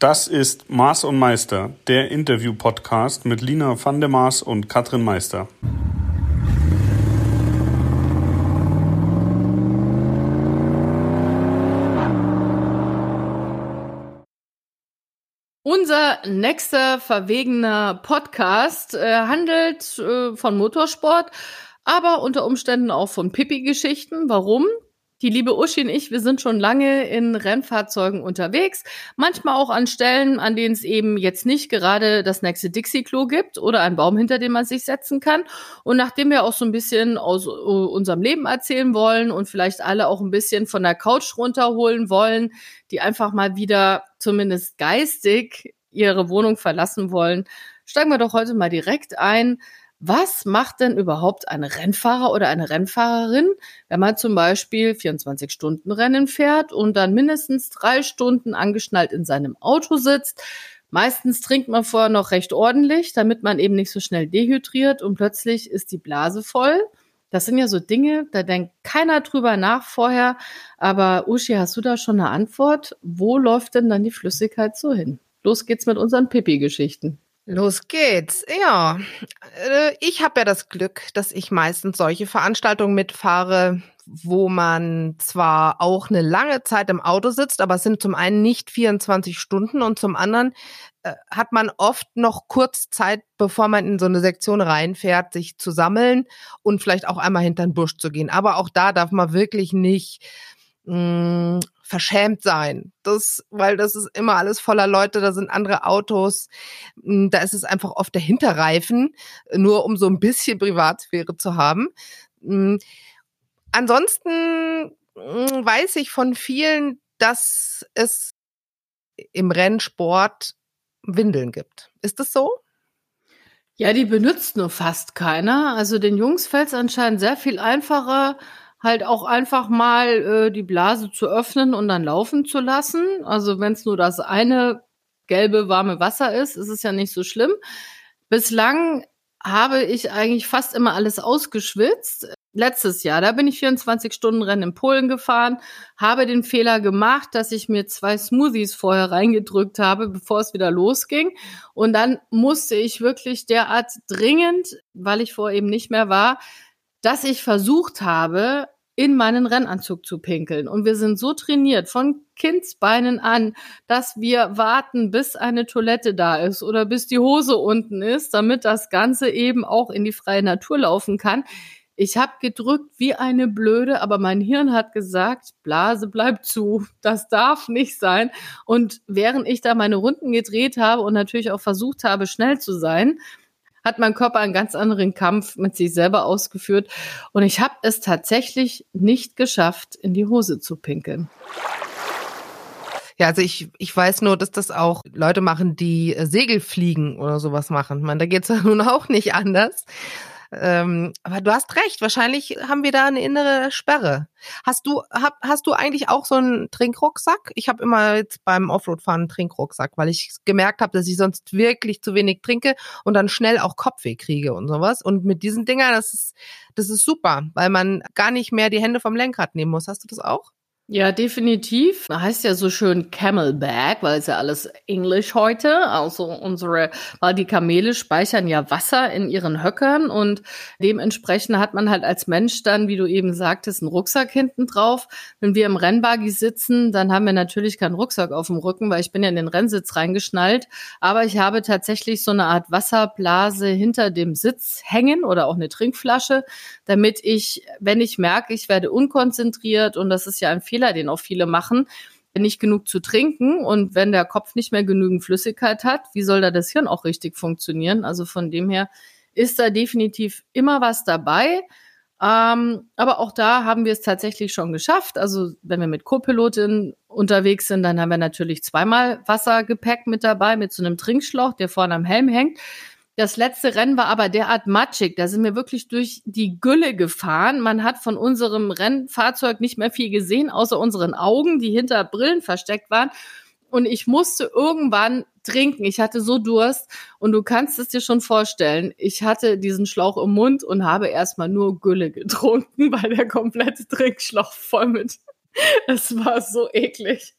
Das ist Maß und Meister, der Interview-Podcast mit Lina van der Maas und Katrin Meister. Unser nächster verwegener Podcast äh, handelt äh, von Motorsport, aber unter Umständen auch von Pipi-Geschichten. Warum? Die liebe Uschi und ich, wir sind schon lange in Rennfahrzeugen unterwegs, manchmal auch an Stellen, an denen es eben jetzt nicht gerade das nächste Dixie-Klo gibt oder einen Baum, hinter dem man sich setzen kann. Und nachdem wir auch so ein bisschen aus uh, unserem Leben erzählen wollen und vielleicht alle auch ein bisschen von der Couch runterholen wollen, die einfach mal wieder zumindest geistig ihre Wohnung verlassen wollen, steigen wir doch heute mal direkt ein was macht denn überhaupt ein Rennfahrer oder eine Rennfahrerin, wenn man zum Beispiel 24-Stunden-Rennen fährt und dann mindestens drei Stunden angeschnallt in seinem Auto sitzt? Meistens trinkt man vorher noch recht ordentlich, damit man eben nicht so schnell dehydriert und plötzlich ist die Blase voll. Das sind ja so Dinge, da denkt keiner drüber nach vorher. Aber Uschi, hast du da schon eine Antwort? Wo läuft denn dann die Flüssigkeit so hin? Los geht's mit unseren Pipi-Geschichten. Los geht's. Ja, äh, ich habe ja das Glück, dass ich meistens solche Veranstaltungen mitfahre, wo man zwar auch eine lange Zeit im Auto sitzt, aber es sind zum einen nicht 24 Stunden und zum anderen äh, hat man oft noch kurz Zeit, bevor man in so eine Sektion reinfährt, sich zu sammeln und vielleicht auch einmal hinter den Busch zu gehen. Aber auch da darf man wirklich nicht mh, mm, verschämt sein. Das, weil das ist immer alles voller Leute, da sind andere Autos, mm, da ist es einfach oft der Hinterreifen, nur um so ein bisschen Privatsphäre zu haben. Mm, ansonsten weiß ich von vielen, dass es im Rennsport Windeln gibt. Ist das so? Ja, die benutzt nur fast keiner. Also den Jungs fällt es anscheinend sehr viel einfacher, halt auch einfach mal äh, die Blase zu öffnen und dann laufen zu lassen. Also wenn es nur das eine gelbe warme Wasser ist, ist es ja nicht so schlimm. Bislang habe ich eigentlich fast immer alles ausgeschwitzt. Letztes Jahr, da bin ich 24 Stunden Rennen in Polen gefahren, habe den Fehler gemacht, dass ich mir zwei Smoothies vorher reingedrückt habe, bevor es wieder losging. Und dann musste ich wirklich derart dringend, weil ich vorher eben nicht mehr war, dass ich versucht habe, in meinen Rennanzug zu pinkeln. Und wir sind so trainiert von Kindsbeinen an, dass wir warten, bis eine Toilette da ist oder bis die Hose unten ist, damit das Ganze eben auch in die freie Natur laufen kann. Ich habe gedrückt wie eine Blöde, aber mein Hirn hat gesagt, Blase bleibt zu, das darf nicht sein. Und während ich da meine Runden gedreht habe und natürlich auch versucht habe, schnell zu sein, hat mein Körper einen ganz anderen Kampf mit sich selber ausgeführt. Und ich habe es tatsächlich nicht geschafft, in die Hose zu pinkeln. Ja, also ich, ich weiß nur, dass das auch Leute machen, die äh, Segelfliegen oder sowas machen. Ich meine, da geht's ja nun auch nicht anders. Ähm, aber du hast recht, wahrscheinlich haben wir da eine innere Sperre. Hast du, hab, hast du eigentlich auch so einen Trinkrucksack? Ich habe immer jetzt beim Offroad-Fahren einen Trinkrucksack, weil ich gemerkt habe, dass ich sonst wirklich zu wenig trinke und dann schnell auch Kopfweh kriege und sowas. Und mit diesen Dingern, das ist, das ist super, weil man gar nicht mehr die Hände vom Lenkrad nehmen muss. Hast du das auch? Ja, definitiv. Heißt ja so schön Camelback, weil es ja alles Englisch heute. Also unsere, weil die Kamele speichern ja Wasser in ihren Höckern und dementsprechend hat man halt als Mensch dann, wie du eben sagtest, einen Rucksack hinten drauf. Wenn wir im Rennbuggy sitzen, dann haben wir natürlich keinen Rucksack auf dem Rücken, weil ich bin ja in den Rennsitz reingeschnallt. Aber ich habe tatsächlich so eine Art Wasserblase hinter dem Sitz hängen oder auch eine Trinkflasche, damit ich, wenn ich merke, ich werde unkonzentriert und das ist ja ein den auch viele machen, nicht genug zu trinken und wenn der Kopf nicht mehr genügend Flüssigkeit hat, wie soll da das Hirn auch richtig funktionieren? Also von dem her ist da definitiv immer was dabei. Ähm, aber auch da haben wir es tatsächlich schon geschafft. Also wenn wir mit Co-Pilotin unterwegs sind, dann haben wir natürlich zweimal Wassergepäck mit dabei, mit so einem Trinkschlauch, der vorne am Helm hängt. Das letzte Rennen war aber derart matschig. Da sind wir wirklich durch die Gülle gefahren. Man hat von unserem Rennfahrzeug nicht mehr viel gesehen, außer unseren Augen, die hinter Brillen versteckt waren. Und ich musste irgendwann trinken. Ich hatte so Durst. Und du kannst es dir schon vorstellen. Ich hatte diesen Schlauch im Mund und habe erstmal nur Gülle getrunken, weil der komplette Trinkschlauch voll mit. Es war so eklig.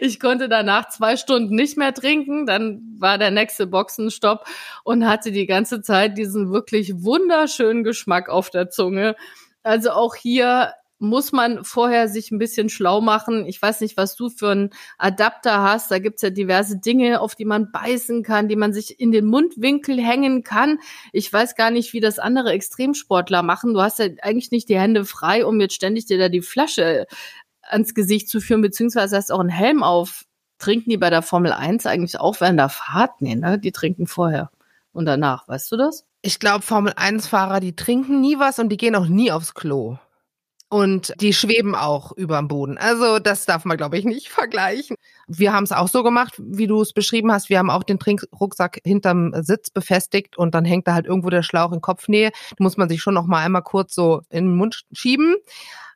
Ich konnte danach zwei Stunden nicht mehr trinken, dann war der nächste Boxenstopp und hatte die ganze Zeit diesen wirklich wunderschönen Geschmack auf der Zunge. Also auch hier muss man vorher sich ein bisschen schlau machen. Ich weiß nicht, was du für einen Adapter hast. Da gibt's ja diverse Dinge, auf die man beißen kann, die man sich in den Mundwinkel hängen kann. Ich weiß gar nicht, wie das andere Extremsportler machen. Du hast ja eigentlich nicht die Hände frei, um jetzt ständig dir da die Flasche ans Gesicht zu führen, beziehungsweise hast auch einen Helm auf. Trinken die bei der Formel 1 eigentlich auch während der Fahrt? Nee, ne? Die trinken vorher und danach. Weißt du das? Ich glaube, Formel 1-Fahrer, die trinken nie was und die gehen auch nie aufs Klo. Und die schweben auch über dem Boden. Also das darf man, glaube ich, nicht vergleichen. Wir haben es auch so gemacht, wie du es beschrieben hast. Wir haben auch den Trinkrucksack hinterm Sitz befestigt und dann hängt da halt irgendwo der Schlauch in Kopfnähe. Da muss man sich schon noch mal einmal kurz so in den Mund schieben.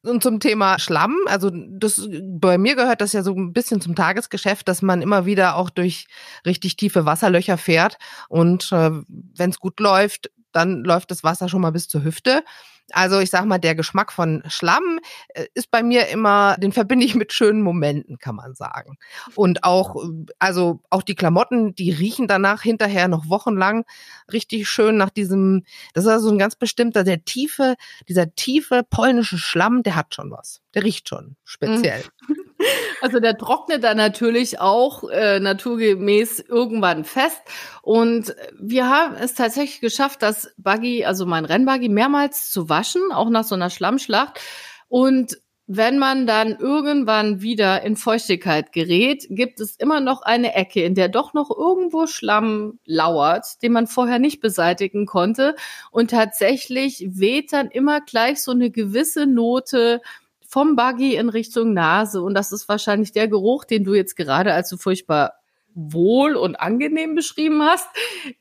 Und zum Thema Schlamm, also das bei mir gehört das ja so ein bisschen zum Tagesgeschäft, dass man immer wieder auch durch richtig tiefe Wasserlöcher fährt. Und äh, wenn es gut läuft, dann läuft das Wasser schon mal bis zur Hüfte. Also ich sag mal, der Geschmack von Schlamm äh, ist bei mir immer, den verbinde ich mit schönen Momenten, kann man sagen. Und auch, also auch die Klamotten, die riechen danach hinterher noch wochenlang richtig schön nach diesem, das ist also ein ganz bestimmter, der tiefe, dieser tiefe polnische Schlamm, der hat schon was. Der riecht schon speziell. Also der trocknet dann natürlich auch äh, naturgemäß irgendwann fest. Und wir haben es tatsächlich geschafft, das Buggy, also mein Rennbuggy, mehrmals zu waschen, auch nach so einer Schlammschlacht. Und wenn man dann irgendwann wieder in Feuchtigkeit gerät, gibt es immer noch eine Ecke, in der doch noch irgendwo Schlamm lauert, den man vorher nicht beseitigen konnte. Und tatsächlich weht dann immer gleich so eine gewisse Note vom Buggy in Richtung Nase. Und das ist wahrscheinlich der Geruch, den du jetzt gerade als so furchtbar wohl und angenehm beschrieben hast.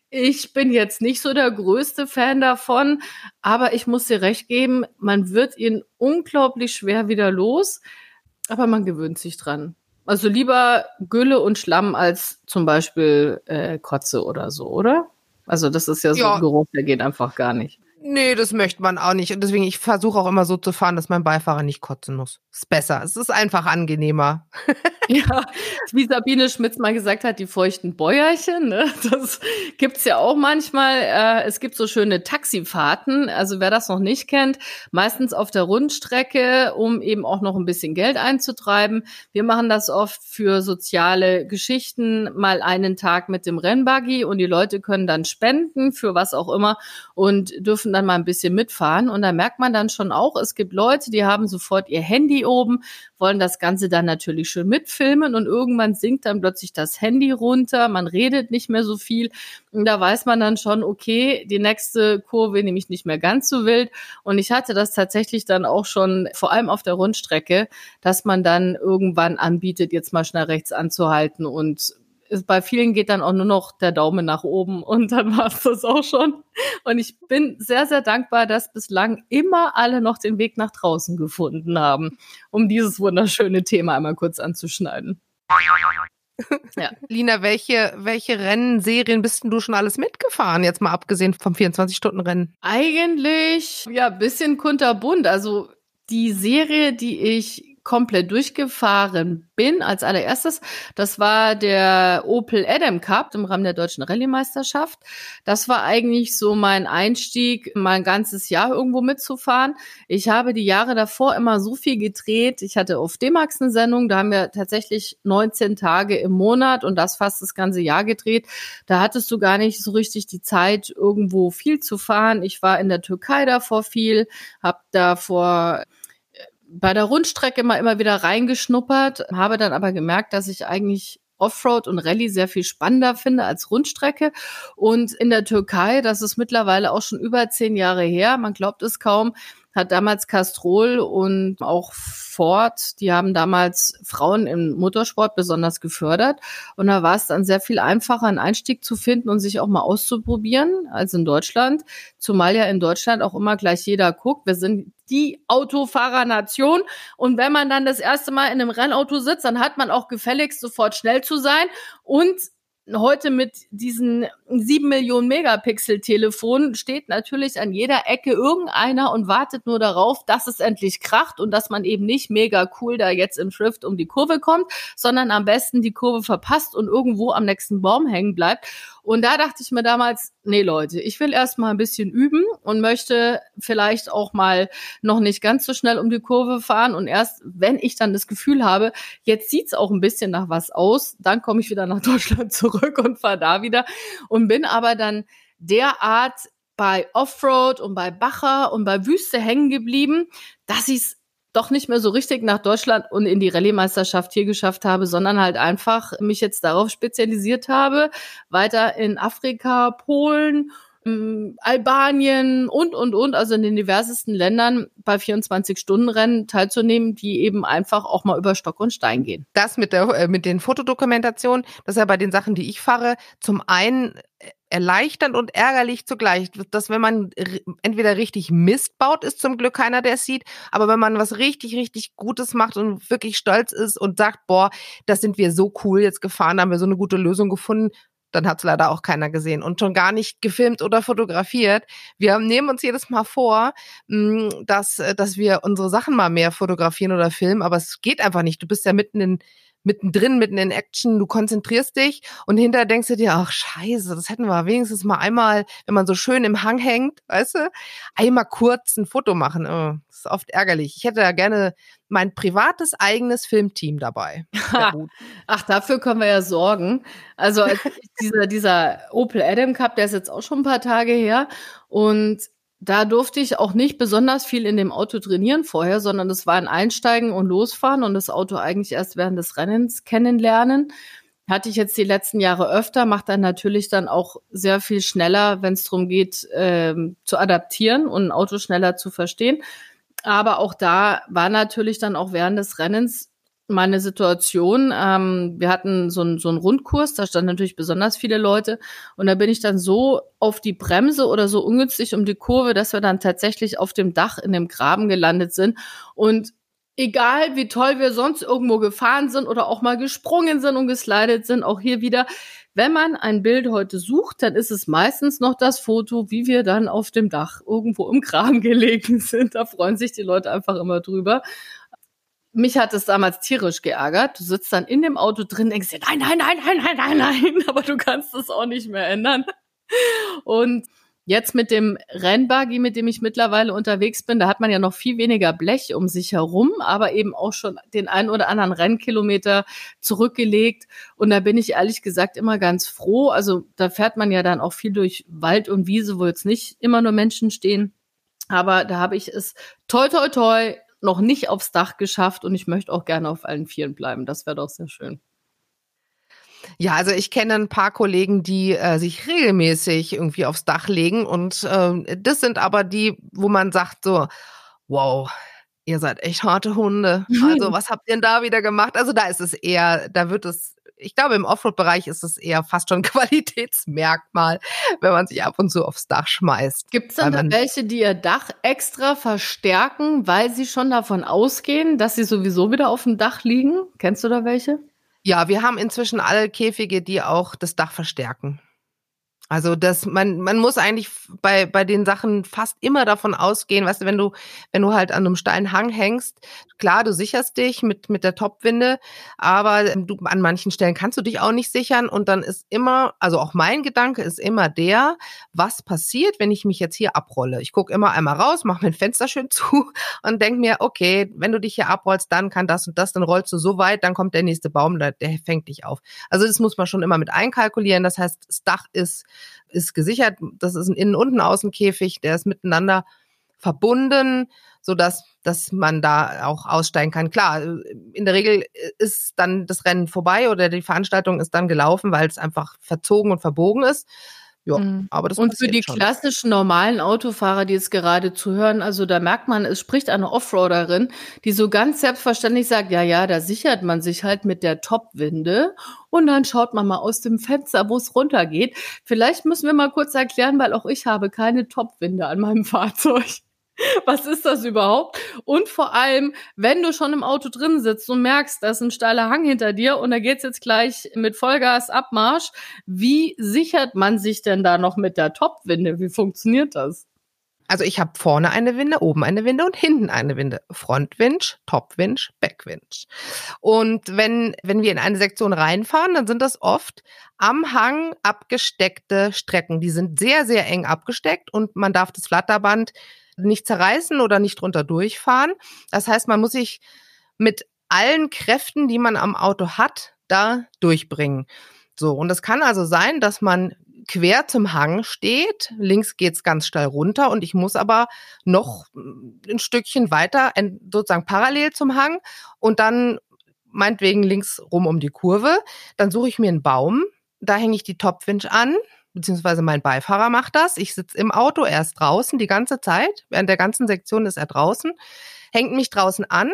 Ich bin jetzt nicht so der größte Fan davon, aber ich muss dir recht geben, man wird ihn unglaublich schwer wieder los, aber man gewöhnt sich dran. Also lieber Gülle und Schlamm als zum Beispiel äh, Kotze oder so, oder? Also das ist ja so ja. ein Geruch, der geht einfach gar nicht. Nee, das möchte man auch nicht. Und deswegen, ich versuche auch immer so zu fahren, dass mein Beifahrer nicht kotzen muss. Ist besser. Es ist einfach angenehmer. ja, wie Sabine Schmitz mal gesagt hat, die feuchten Bäuerchen, ne? das gibt's ja auch manchmal. Äh, es gibt so schöne Taxifahrten. Also wer das noch nicht kennt, meistens auf der Rundstrecke, um eben auch noch ein bisschen Geld einzutreiben. Wir machen das oft für soziale Geschichten, mal einen Tag mit dem Rennbuggy und die Leute können dann spenden für was auch immer und dürfen dann mal ein bisschen mitfahren. Und da merkt man dann schon auch, es gibt Leute, die haben sofort ihr Handy oben, wollen das Ganze dann natürlich schön mitfilmen und irgendwann sinkt dann plötzlich das Handy runter, man redet nicht mehr so viel. Und da weiß man dann schon, okay, die nächste Kurve nehme ich nicht mehr ganz so wild. Und ich hatte das tatsächlich dann auch schon, vor allem auf der Rundstrecke, dass man dann irgendwann anbietet, jetzt mal schnell rechts anzuhalten und bei vielen geht dann auch nur noch der Daumen nach oben und dann war es das auch schon. Und ich bin sehr, sehr dankbar, dass bislang immer alle noch den Weg nach draußen gefunden haben, um dieses wunderschöne Thema einmal kurz anzuschneiden. Ja. Lina, welche, welche Rennserien bist denn du schon alles mitgefahren? Jetzt mal abgesehen vom 24-Stunden-Rennen. Eigentlich, ja, bisschen kunterbunt. Also die Serie, die ich komplett durchgefahren bin als allererstes. Das war der Opel Adam Cup im Rahmen der deutschen Rallye-Meisterschaft. Das war eigentlich so mein Einstieg, mal ein ganzes Jahr irgendwo mitzufahren. Ich habe die Jahre davor immer so viel gedreht. Ich hatte auf D-Max eine Sendung, da haben wir tatsächlich 19 Tage im Monat und das fast das ganze Jahr gedreht. Da hattest du gar nicht so richtig die Zeit, irgendwo viel zu fahren. Ich war in der Türkei davor viel, habe davor bei der Rundstrecke immer, immer wieder reingeschnuppert, habe dann aber gemerkt, dass ich eigentlich Offroad und Rallye sehr viel spannender finde als Rundstrecke. Und in der Türkei, das ist mittlerweile auch schon über zehn Jahre her, man glaubt es kaum, hat damals Castrol und auch Ford, die haben damals Frauen im Motorsport besonders gefördert. Und da war es dann sehr viel einfacher, einen Einstieg zu finden und sich auch mal auszuprobieren als in Deutschland. Zumal ja in Deutschland auch immer gleich jeder guckt. Wir sind die Autofahrernation. Und wenn man dann das erste Mal in einem Rennauto sitzt, dann hat man auch gefälligst sofort schnell zu sein und heute mit diesen sieben Millionen Megapixel Telefon steht natürlich an jeder Ecke irgendeiner und wartet nur darauf, dass es endlich kracht und dass man eben nicht mega cool da jetzt im Schrift um die Kurve kommt, sondern am besten die Kurve verpasst und irgendwo am nächsten Baum hängen bleibt. Und da dachte ich mir damals, nee Leute, ich will erst mal ein bisschen üben und möchte vielleicht auch mal noch nicht ganz so schnell um die Kurve fahren. Und erst wenn ich dann das Gefühl habe, jetzt sieht's auch ein bisschen nach was aus, dann komme ich wieder nach Deutschland zurück und fahre da wieder. Und bin aber dann derart bei Offroad und bei Bacher und bei Wüste hängen geblieben, dass ich es doch nicht mehr so richtig nach Deutschland und in die Rallye-Meisterschaft hier geschafft habe, sondern halt einfach mich jetzt darauf spezialisiert habe, weiter in Afrika, Polen, ähm, Albanien und, und, und, also in den diversesten Ländern bei 24-Stunden-Rennen teilzunehmen, die eben einfach auch mal über Stock und Stein gehen. Das mit der, äh, mit den Fotodokumentationen, das ist ja bei den Sachen, die ich fahre, zum einen erleichternd und ärgerlich zugleich, dass wenn man entweder richtig Mist baut, ist zum Glück keiner, der es sieht, aber wenn man was richtig, richtig Gutes macht und wirklich stolz ist und sagt, boah, das sind wir so cool jetzt gefahren, haben wir so eine gute Lösung gefunden, dann hat es leider auch keiner gesehen und schon gar nicht gefilmt oder fotografiert. Wir nehmen uns jedes Mal vor, dass, dass wir unsere Sachen mal mehr fotografieren oder filmen, aber es geht einfach nicht. Du bist ja mitten in mittendrin, mitten in Action, du konzentrierst dich und hinterher denkst du dir, ach scheiße, das hätten wir wenigstens mal einmal, wenn man so schön im Hang hängt, weißt du, einmal kurz ein Foto machen. Oh, das ist oft ärgerlich. Ich hätte da gerne mein privates eigenes Filmteam dabei. ach, dafür können wir ja sorgen. Also dieser, dieser Opel Adam Cup, der ist jetzt auch schon ein paar Tage her und da durfte ich auch nicht besonders viel in dem Auto trainieren vorher, sondern es war ein Einsteigen und Losfahren und das Auto eigentlich erst während des Rennens kennenlernen. Hatte ich jetzt die letzten Jahre öfter, macht dann natürlich dann auch sehr viel schneller, wenn es darum geht, ähm, zu adaptieren und ein Auto schneller zu verstehen. Aber auch da war natürlich dann auch während des Rennens meine Situation. Ähm, wir hatten so einen so einen Rundkurs, da standen natürlich besonders viele Leute und da bin ich dann so auf die Bremse oder so ungünstig um die Kurve, dass wir dann tatsächlich auf dem Dach in dem Graben gelandet sind und egal wie toll wir sonst irgendwo gefahren sind oder auch mal gesprungen sind und geslidet sind, auch hier wieder, wenn man ein Bild heute sucht, dann ist es meistens noch das Foto, wie wir dann auf dem Dach irgendwo im Graben gelegen sind. Da freuen sich die Leute einfach immer drüber mich hat es damals tierisch geärgert. Du sitzt dann in dem Auto drin, denkst dir, nein, nein, nein, nein, nein, nein, nein, aber du kannst es auch nicht mehr ändern. Und jetzt mit dem Rennbuggy, mit dem ich mittlerweile unterwegs bin, da hat man ja noch viel weniger Blech um sich herum, aber eben auch schon den ein oder anderen Rennkilometer zurückgelegt. Und da bin ich ehrlich gesagt immer ganz froh. Also da fährt man ja dann auch viel durch Wald und Wiese, wo jetzt nicht immer nur Menschen stehen. Aber da habe ich es toi toi toi noch nicht aufs Dach geschafft und ich möchte auch gerne auf allen Vieren bleiben. Das wäre doch sehr schön. Ja, also ich kenne ein paar Kollegen, die äh, sich regelmäßig irgendwie aufs Dach legen und äh, das sind aber die, wo man sagt so, wow, ihr seid echt harte Hunde. Also was habt ihr denn da wieder gemacht? Also da ist es eher, da wird es ich glaube, im Offroad-Bereich ist es eher fast schon Qualitätsmerkmal, wenn man sich ab und zu aufs Dach schmeißt. Gibt es denn da welche, die ihr Dach extra verstärken, weil sie schon davon ausgehen, dass sie sowieso wieder auf dem Dach liegen? Kennst du da welche? Ja, wir haben inzwischen alle Käfige, die auch das Dach verstärken. Also das, man, man muss eigentlich bei, bei den Sachen fast immer davon ausgehen, weißt du, wenn du, wenn du halt an einem steilen Hang hängst, klar, du sicherst dich mit, mit der Topwinde, aber du, an manchen Stellen kannst du dich auch nicht sichern und dann ist immer, also auch mein Gedanke ist immer der, was passiert, wenn ich mich jetzt hier abrolle? Ich gucke immer einmal raus, mache mein Fenster schön zu und denk mir, okay, wenn du dich hier abrollst, dann kann das und das, dann rollst du so weit, dann kommt der nächste Baum, der, der fängt dich auf. Also das muss man schon immer mit einkalkulieren. Das heißt, das Dach ist ist gesichert. Das ist ein Innen- und ein Außenkäfig, der ist miteinander verbunden, so dass dass man da auch aussteigen kann. Klar, in der Regel ist dann das Rennen vorbei oder die Veranstaltung ist dann gelaufen, weil es einfach verzogen und verbogen ist. Ja, mhm. aber das Und für die schon. klassischen normalen Autofahrer, die jetzt gerade zuhören, also da merkt man, es spricht eine Offroaderin, die so ganz selbstverständlich sagt, ja, ja, da sichert man sich halt mit der Topwinde und dann schaut man mal aus dem Fenster, wo es runtergeht. Vielleicht müssen wir mal kurz erklären, weil auch ich habe keine Topwinde an meinem Fahrzeug. Was ist das überhaupt? Und vor allem, wenn du schon im Auto drin sitzt und merkst, da ist ein steiler Hang hinter dir und da geht's jetzt gleich mit Vollgas Abmarsch, wie sichert man sich denn da noch mit der Topwinde? Wie funktioniert das? Also ich habe vorne eine Winde, oben eine Winde und hinten eine Winde. Frontwinch, Topwinch, Backwinch. Und wenn, wenn wir in eine Sektion reinfahren, dann sind das oft am Hang abgesteckte Strecken. Die sind sehr, sehr eng abgesteckt und man darf das Flatterband nicht zerreißen oder nicht drunter durchfahren. Das heißt, man muss sich mit allen Kräften, die man am Auto hat, da durchbringen. So, und es kann also sein, dass man quer zum Hang steht. Links geht's ganz steil runter und ich muss aber noch ein Stückchen weiter, sozusagen parallel zum Hang und dann meinetwegen links rum um die Kurve. Dann suche ich mir einen Baum, da hänge ich die Topwinch an, beziehungsweise mein Beifahrer macht das. Ich sitze im Auto, er ist draußen die ganze Zeit. Während der ganzen Sektion ist er draußen, hängt mich draußen an.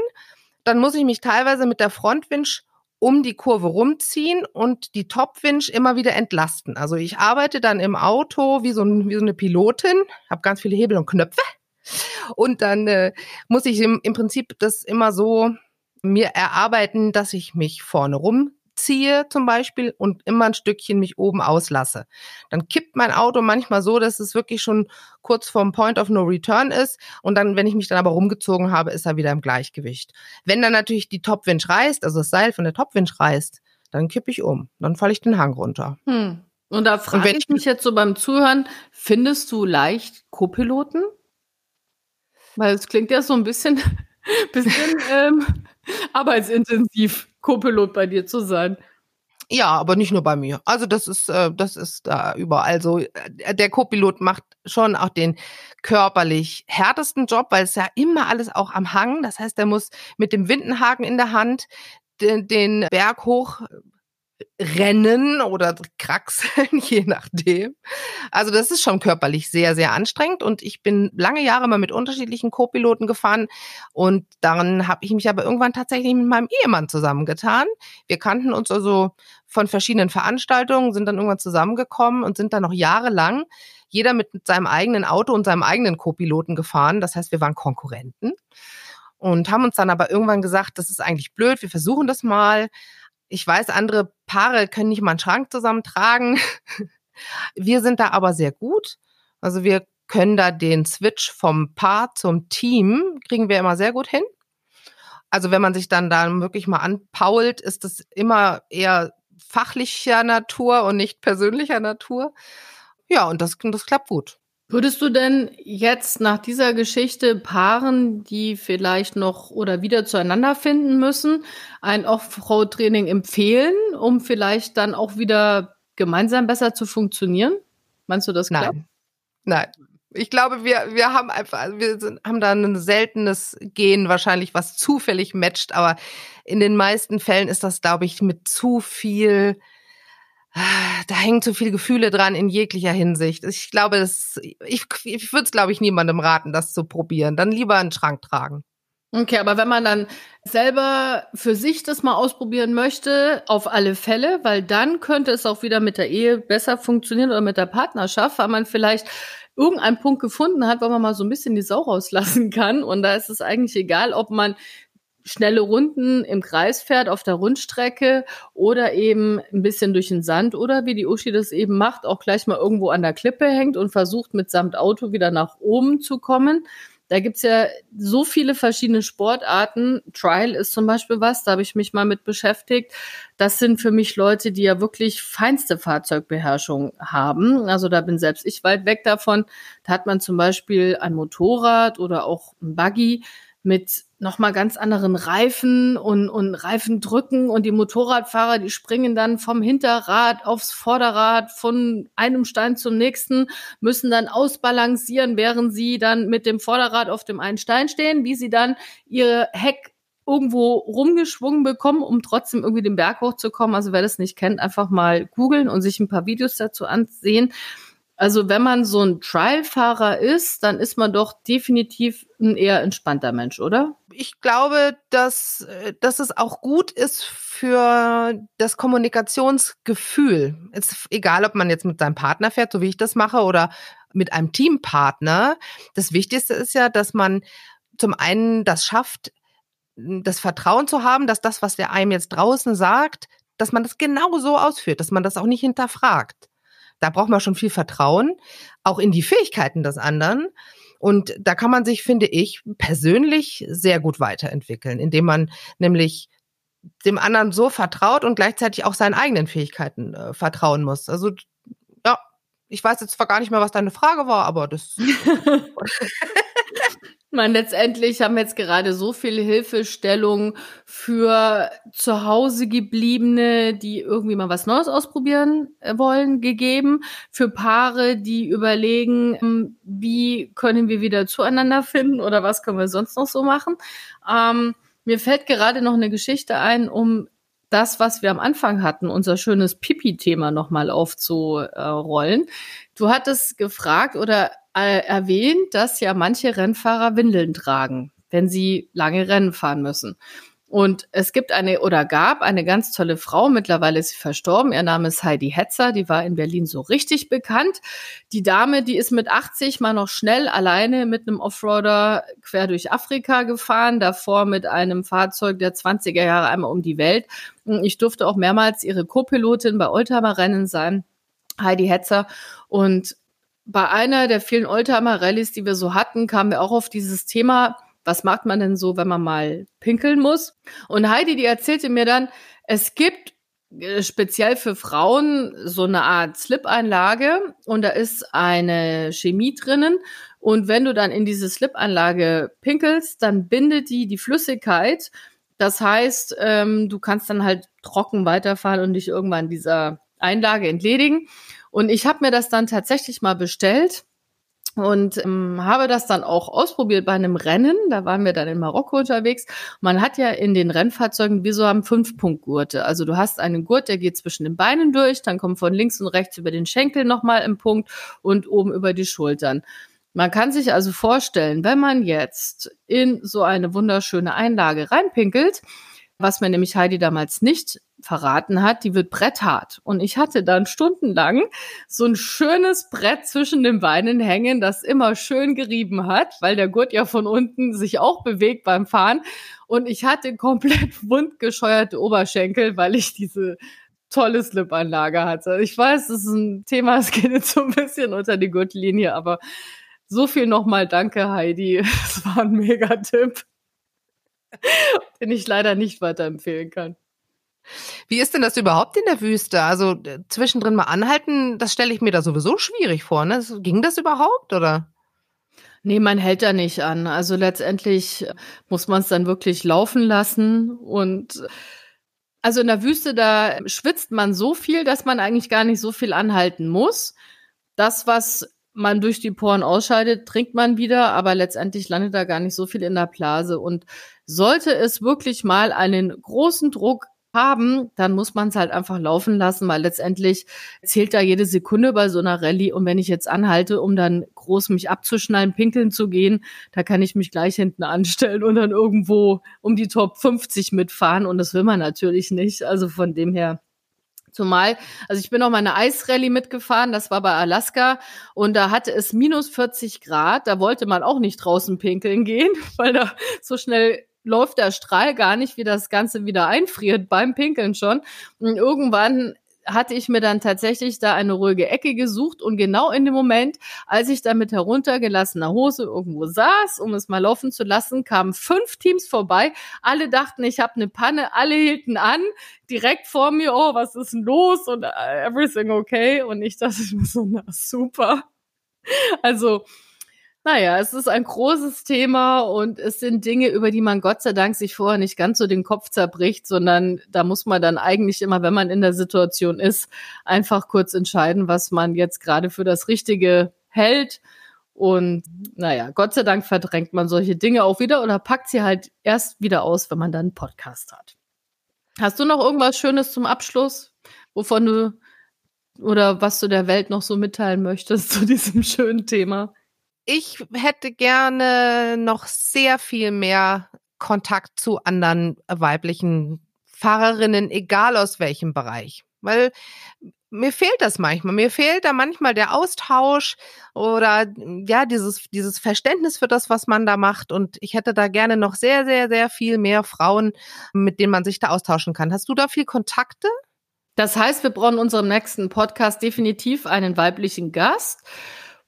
Dann muss ich mich teilweise mit der Frontwinch um die Kurve rumziehen und die Topwinch immer wieder entlasten. Also ich arbeite dann im Auto wie so, ein, wie so eine Pilotin, habe ganz viele Hebel und Knöpfe und dann äh, muss ich im, im Prinzip das immer so mir erarbeiten, dass ich mich vorne rum ziehe zum Beispiel und immer ein Stückchen mich oben auslasse. Dann kippt mein Auto manchmal so, dass es wirklich schon kurz vorm Point of No Return ist und dann, wenn ich mich dann aber rumgezogen habe, ist er wieder im Gleichgewicht. Wenn dann natürlich die Topwinch reißt, also das Seil von der Topwinch reißt, dann kippe ich um. Dann falle ich den Hang runter. Hm. Und da frage ich mich jetzt so beim Zuhören, findest du leicht Co-Piloten? Weil es klingt ja so ein bisschen, bisschen ähm, arbeitsintensiv. Co-Pilot bei dir zu sein. Ja, aber nicht nur bei mir. Also das ist, äh, das ist da überall so. Äh, der Co-Pilot macht schon auch den körperlich härtesten Job, weil es ja immer alles auch am Hang. Das heißt, er muss mit dem Windenhaken in der Hand den, den Berg hoch rennen oder kraxeln, je nachdem. Also das ist schon körperlich sehr, sehr anstrengend und ich bin lange Jahre mal mit unterschiedlichen Co-Piloten gefahren und dann habe ich mich aber irgendwann tatsächlich mit meinem Ehemann zusammengetan. Wir kannten uns also von verschiedenen Veranstaltungen, sind dann irgendwann zusammengekommen und sind dann noch jahrelang jeder mit seinem eigenen Auto und seinem eigenen Co-Piloten gefahren. Das heißt, wir waren Konkurrenten und haben uns dann aber irgendwann gesagt, das ist eigentlich blöd, wir versuchen das mal ich weiß, andere Paare können nicht mal einen Schrank zusammentragen. Wir sind da aber sehr gut. Also wir können da den Switch vom Paar zum Team, kriegen wir immer sehr gut hin. Also wenn man sich dann da wirklich mal anpault, ist das immer eher fachlicher Natur und nicht persönlicher Natur. Ja, und das, das klappt gut. Würdest du denn jetzt nach dieser Geschichte Paaren, die vielleicht noch oder wieder zueinander finden müssen, ein Offroad-Training empfehlen, um vielleicht dann auch wieder gemeinsam besser zu funktionieren? Meinst du das klappt? Nein. Nein. Ich glaube, wir, wir haben einfach, also wir sind, haben da ein seltenes Gen wahrscheinlich, was zufällig matcht, aber in den meisten Fällen ist das, glaube ich, mit zu viel da hängen zu viele Gefühle dran in jeglicher Hinsicht. Ich glaube, das, ich, ich würde es, glaube ich, niemandem raten, das zu probieren. Dann lieber einen Schrank tragen. Okay, aber wenn man dann selber für sich das mal ausprobieren möchte, auf alle Fälle, weil dann könnte es auch wieder mit der Ehe besser funktionieren oder mit der Partnerschaft, weil man vielleicht irgendeinen Punkt gefunden hat, wo man mal so ein bisschen die Sau rauslassen kann. Und da ist es eigentlich egal, ob man schnelle Runden im Kreis fährt auf der Rundstrecke oder eben ein bisschen durch den Sand oder wie die Uschi das eben macht, auch gleich mal irgendwo an der Klippe hängt und versucht mit samt Auto wieder nach oben zu kommen. Da gibt's ja so viele verschiedene Sportarten. Trial ist zum Beispiel was, da habe ich mich mal mit beschäftigt. Das sind für mich Leute, die ja wirklich feinste Fahrzeugbeherrschung haben. Also da bin selbst ich weit weg davon. Da hat man zum Beispiel ein Motorrad oder auch ein Buggy mit nochmal ganz anderen Reifen und, und Reifendrücken und die Motorradfahrer, die springen dann vom Hinterrad aufs Vorderrad von einem Stein zum nächsten, müssen dann ausbalancieren, während sie dann mit dem Vorderrad auf dem einen Stein stehen, wie sie dann ihre Heck irgendwo rumgeschwungen bekommen, um trotzdem irgendwie den Berg hochzukommen. Also wer das nicht kennt, einfach mal googeln und sich ein paar Videos dazu ansehen. Also wenn man so ein Trial-Fahrer ist, dann ist man doch definitiv ein eher entspannter Mensch, oder? Ich glaube, dass, äh, dass es auch gut ist für das Kommunikationsgefühl. Ist egal, ob man jetzt mit seinem Partner fährt, so wie ich das mache, oder mit einem Teampartner. Das Wichtigste ist ja, dass man zum einen das schafft, das Vertrauen zu haben, dass das, was der einem jetzt draußen sagt, dass man das genau so ausführt, dass man das auch nicht hinterfragt. Da braucht man schon viel Vertrauen, auch in die Fähigkeiten des anderen. Und da kann man sich, finde ich, persönlich sehr gut weiterentwickeln, indem man nämlich dem anderen so vertraut und gleichzeitig auch seinen eigenen Fähigkeiten äh, vertrauen muss. Also ja, ich weiß jetzt zwar gar nicht mehr, was deine Frage war, aber das. meine, letztendlich haben wir jetzt gerade so viel Hilfestellung für zu Hause gebliebene, die irgendwie mal was Neues ausprobieren äh, wollen, gegeben. Für Paare, die überlegen, ähm, wie können wir wieder zueinander finden oder was können wir sonst noch so machen. Ähm, mir fällt gerade noch eine Geschichte ein, um das, was wir am Anfang hatten, unser schönes Pipi-Thema nochmal aufzurollen. Du hattest gefragt oder äh, erwähnt, dass ja manche Rennfahrer Windeln tragen, wenn sie lange Rennen fahren müssen. Und es gibt eine oder gab eine ganz tolle Frau, mittlerweile ist sie verstorben. Ihr Name ist Heidi Hetzer, die war in Berlin so richtig bekannt. Die Dame, die ist mit 80 mal noch schnell alleine mit einem Offroader quer durch Afrika gefahren, davor mit einem Fahrzeug der 20er Jahre einmal um die Welt. Ich durfte auch mehrmals ihre Co-Pilotin bei Oldtimer-Rennen sein, Heidi Hetzer. Und bei einer der vielen Oldtimer-Rallyes, die wir so hatten, kamen wir auch auf dieses Thema, was macht man denn so, wenn man mal pinkeln muss? Und Heidi, die erzählte mir dann, es gibt äh, speziell für Frauen so eine Art Slip-Einlage und da ist eine Chemie drinnen und wenn du dann in diese Slip-Einlage pinkelst, dann bindet die die Flüssigkeit. Das heißt, ähm, du kannst dann halt trocken weiterfahren und dich irgendwann dieser Einlage entledigen. Und ich habe mir das dann tatsächlich mal bestellt und ähm, habe das dann auch ausprobiert bei einem Rennen. Da waren wir dann in Marokko unterwegs. Man hat ja in den Rennfahrzeugen wie so haben Fünf-Punkt-Gurte. Also du hast einen Gurt, der geht zwischen den Beinen durch, dann kommt von links und rechts über den Schenkel nochmal ein Punkt und oben über die Schultern. Man kann sich also vorstellen, wenn man jetzt in so eine wunderschöne Einlage reinpinkelt, was mir nämlich Heidi damals nicht verraten hat, die wird bretthart. Und ich hatte dann stundenlang so ein schönes Brett zwischen den Beinen hängen, das immer schön gerieben hat, weil der Gurt ja von unten sich auch bewegt beim Fahren. Und ich hatte komplett wundgescheuerte Oberschenkel, weil ich diese tolle Slipanlage hatte. Ich weiß, das ist ein Thema, es geht jetzt so ein bisschen unter die Gurtlinie, aber so viel nochmal danke, Heidi. Es war ein Megatipp, den ich leider nicht weiterempfehlen kann. Wie ist denn das überhaupt in der Wüste? Also äh, zwischendrin mal anhalten, das stelle ich mir da sowieso schwierig vor. Ne? Ging das überhaupt oder? Nee, man hält da nicht an. Also letztendlich muss man es dann wirklich laufen lassen und also in der Wüste, da schwitzt man so viel, dass man eigentlich gar nicht so viel anhalten muss. Das, was man durch die Poren ausscheidet, trinkt man wieder, aber letztendlich landet da gar nicht so viel in der Blase. Und sollte es wirklich mal einen großen Druck haben, dann muss man es halt einfach laufen lassen, weil letztendlich zählt da jede Sekunde bei so einer Rallye. Und wenn ich jetzt anhalte, um dann groß mich abzuschnallen, pinkeln zu gehen, da kann ich mich gleich hinten anstellen und dann irgendwo um die Top 50 mitfahren. Und das will man natürlich nicht. Also von dem her. Zumal, also ich bin auch mal eine Eisrallye mitgefahren, das war bei Alaska und da hatte es minus 40 Grad, da wollte man auch nicht draußen pinkeln gehen, weil da so schnell läuft der Strahl gar nicht, wie das Ganze wieder einfriert beim Pinkeln schon. Und irgendwann hatte ich mir dann tatsächlich da eine ruhige Ecke gesucht und genau in dem Moment, als ich da mit heruntergelassener Hose irgendwo saß, um es mal laufen zu lassen, kamen fünf Teams vorbei. Alle dachten, ich habe eine Panne, alle hielten an, direkt vor mir, oh, was ist denn los und uh, everything okay und ich dachte mir so, na super. Also naja, es ist ein großes Thema und es sind Dinge, über die man Gott sei Dank sich vorher nicht ganz so den Kopf zerbricht, sondern da muss man dann eigentlich immer, wenn man in der Situation ist, einfach kurz entscheiden, was man jetzt gerade für das Richtige hält. Und naja, Gott sei Dank verdrängt man solche Dinge auch wieder oder packt sie halt erst wieder aus, wenn man dann einen Podcast hat. Hast du noch irgendwas Schönes zum Abschluss, wovon du oder was du der Welt noch so mitteilen möchtest zu diesem schönen Thema? Ich hätte gerne noch sehr viel mehr Kontakt zu anderen weiblichen Fahrerinnen, egal aus welchem Bereich. Weil mir fehlt das manchmal. Mir fehlt da manchmal der Austausch oder ja, dieses, dieses Verständnis für das, was man da macht. Und ich hätte da gerne noch sehr, sehr, sehr viel mehr Frauen, mit denen man sich da austauschen kann. Hast du da viel Kontakte? Das heißt, wir brauchen unserem nächsten Podcast definitiv einen weiblichen Gast.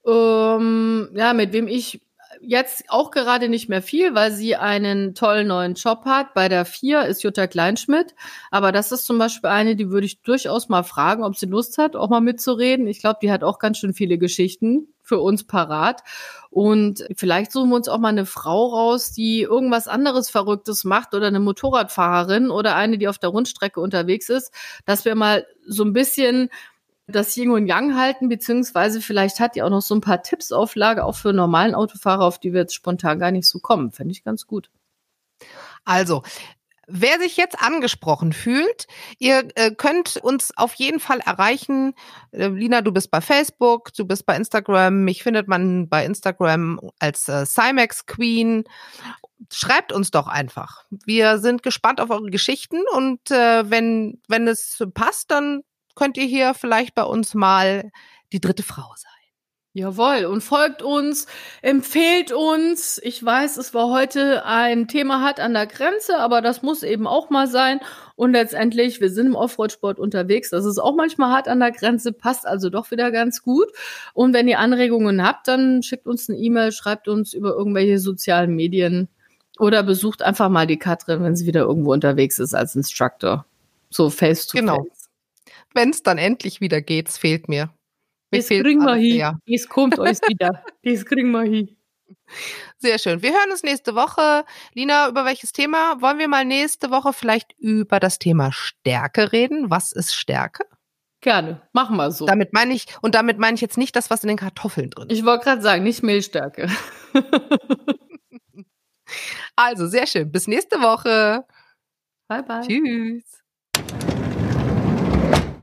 Ähm, ja, mit wem ich jetzt auch gerade nicht mehr viel, weil sie einen tollen neuen Job hat. Bei der vier ist Jutta Kleinschmidt. Aber das ist zum Beispiel eine, die würde ich durchaus mal fragen, ob sie Lust hat, auch mal mitzureden. Ich glaube, die hat auch ganz schön viele Geschichten für uns parat. Und vielleicht suchen wir uns auch mal eine Frau raus, die irgendwas anderes Verrücktes macht oder eine Motorradfahrerin oder eine, die auf der Rundstrecke unterwegs ist, dass wir mal so ein bisschen das Yin und Yang halten, beziehungsweise vielleicht hat die auch noch so ein paar Tipps auf Lage, auch für normalen Autofahrer, auf die wir jetzt spontan gar nicht so kommen. Fände ich ganz gut. Also, Wer sich jetzt angesprochen fühlt, ihr äh, könnt uns auf jeden Fall erreichen. Äh, Lina, du bist bei Facebook, du bist bei Instagram. Mich findet man bei Instagram als äh, Cymex Queen. Schreibt uns doch einfach. Wir sind gespannt auf eure Geschichten und äh, wenn wenn es passt, dann könnt ihr hier vielleicht bei uns mal die dritte Frau sein. Jawohl, und folgt uns, empfehlt uns. Ich weiß, es war heute ein Thema hart an der Grenze, aber das muss eben auch mal sein. Und letztendlich, wir sind im Offroad-Sport unterwegs. Das ist auch manchmal hart an der Grenze, passt also doch wieder ganz gut. Und wenn ihr Anregungen habt, dann schickt uns eine E-Mail, schreibt uns über irgendwelche sozialen Medien oder besucht einfach mal die Katrin, wenn sie wieder irgendwo unterwegs ist als Instructor. So face to genau. Wenn es dann endlich wieder geht, es fehlt mir. mir das kriegen wir hin. Es kommt euch wieder. Das kriegen wir hin. Sehr schön. Wir hören uns nächste Woche. Lina, über welches Thema? Wollen wir mal nächste Woche vielleicht über das Thema Stärke reden? Was ist Stärke? Gerne, machen wir so. Damit meine ich, und damit meine ich jetzt nicht das, was in den Kartoffeln drin ist. Ich wollte gerade sagen, nicht Mehlstärke. also, sehr schön. Bis nächste Woche. Bye, bye. Tschüss.